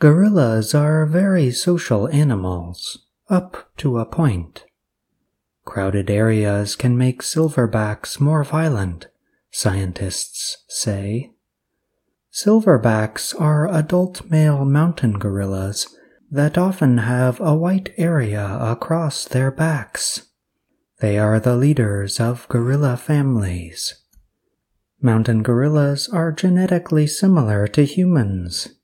Gorillas are very social animals, up to a point. Crowded areas can make silverbacks more violent, scientists say. Silverbacks are adult male mountain gorillas that often have a white area across their backs. They are the leaders of gorilla families. Mountain gorillas are genetically similar to humans.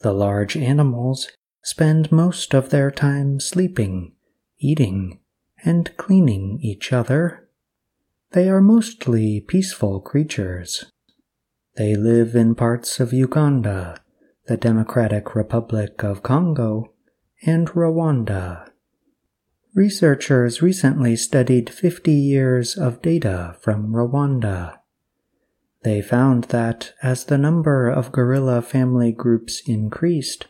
The large animals spend most of their time sleeping, eating, and cleaning each other. They are mostly peaceful creatures. They live in parts of Uganda, the Democratic Republic of Congo, and Rwanda. Researchers recently studied 50 years of data from Rwanda. They found that as the number of gorilla family groups increased,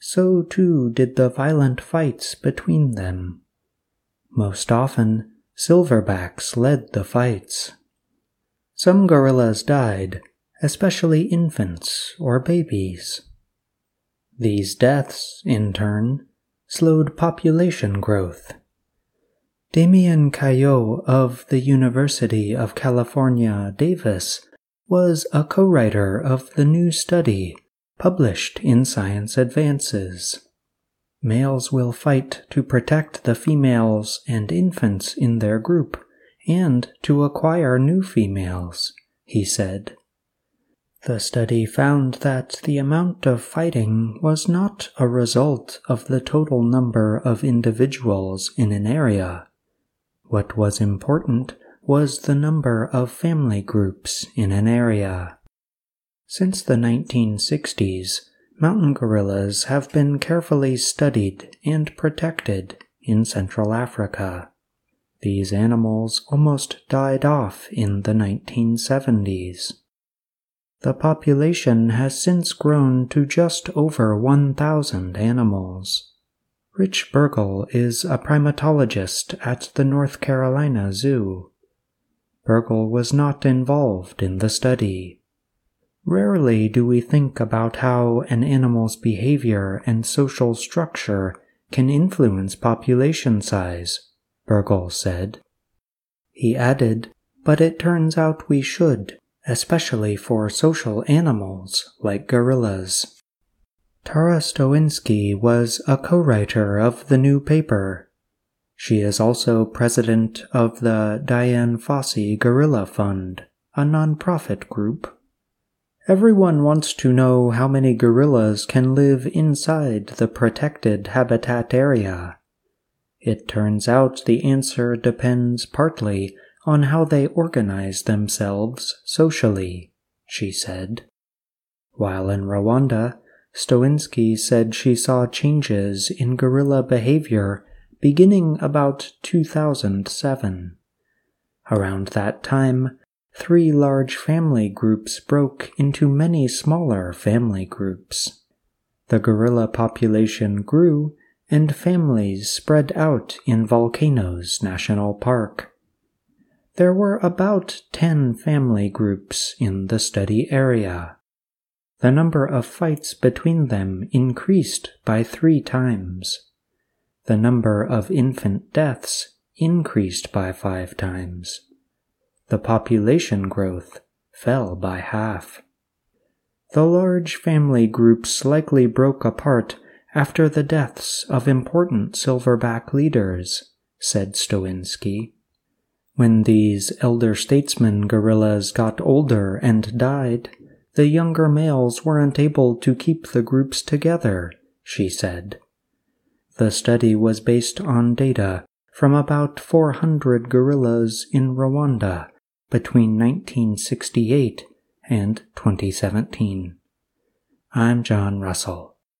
so too did the violent fights between them. Most often, silverbacks led the fights. Some gorillas died, especially infants or babies. These deaths, in turn, slowed population growth. Damien Caillaud of the University of California, Davis was a co writer of the new study published in Science Advances. Males will fight to protect the females and infants in their group and to acquire new females, he said. The study found that the amount of fighting was not a result of the total number of individuals in an area. What was important was the number of family groups in an area. Since the 1960s, mountain gorillas have been carefully studied and protected in Central Africa. These animals almost died off in the 1970s. The population has since grown to just over 1,000 animals. Rich Bergl is a primatologist at the North Carolina Zoo. Bergl was not involved in the study. Rarely do we think about how an animal's behavior and social structure can influence population size, Bergl said. He added, but it turns out we should, especially for social animals like gorillas. Tara Stoinski was a co-writer of the new paper she is also president of the Dian Fossey Gorilla Fund, a nonprofit group. Everyone wants to know how many gorillas can live inside the protected habitat area. It turns out the answer depends partly on how they organize themselves socially, she said. While in Rwanda, Stoinski said she saw changes in gorilla behavior beginning about 2007. Around that time, three large family groups broke into many smaller family groups. The gorilla population grew and families spread out in Volcanoes National Park. There were about 10 family groups in the study area. The number of fights between them increased by three times the number of infant deaths increased by five times. The population growth fell by half. The large family groups likely broke apart after the deaths of important silverback leaders, said Stoinski. When these elder statesman gorillas got older and died, the younger males weren't able to keep the groups together, she said. The study was based on data from about 400 gorillas in Rwanda between 1968 and 2017. I'm John Russell.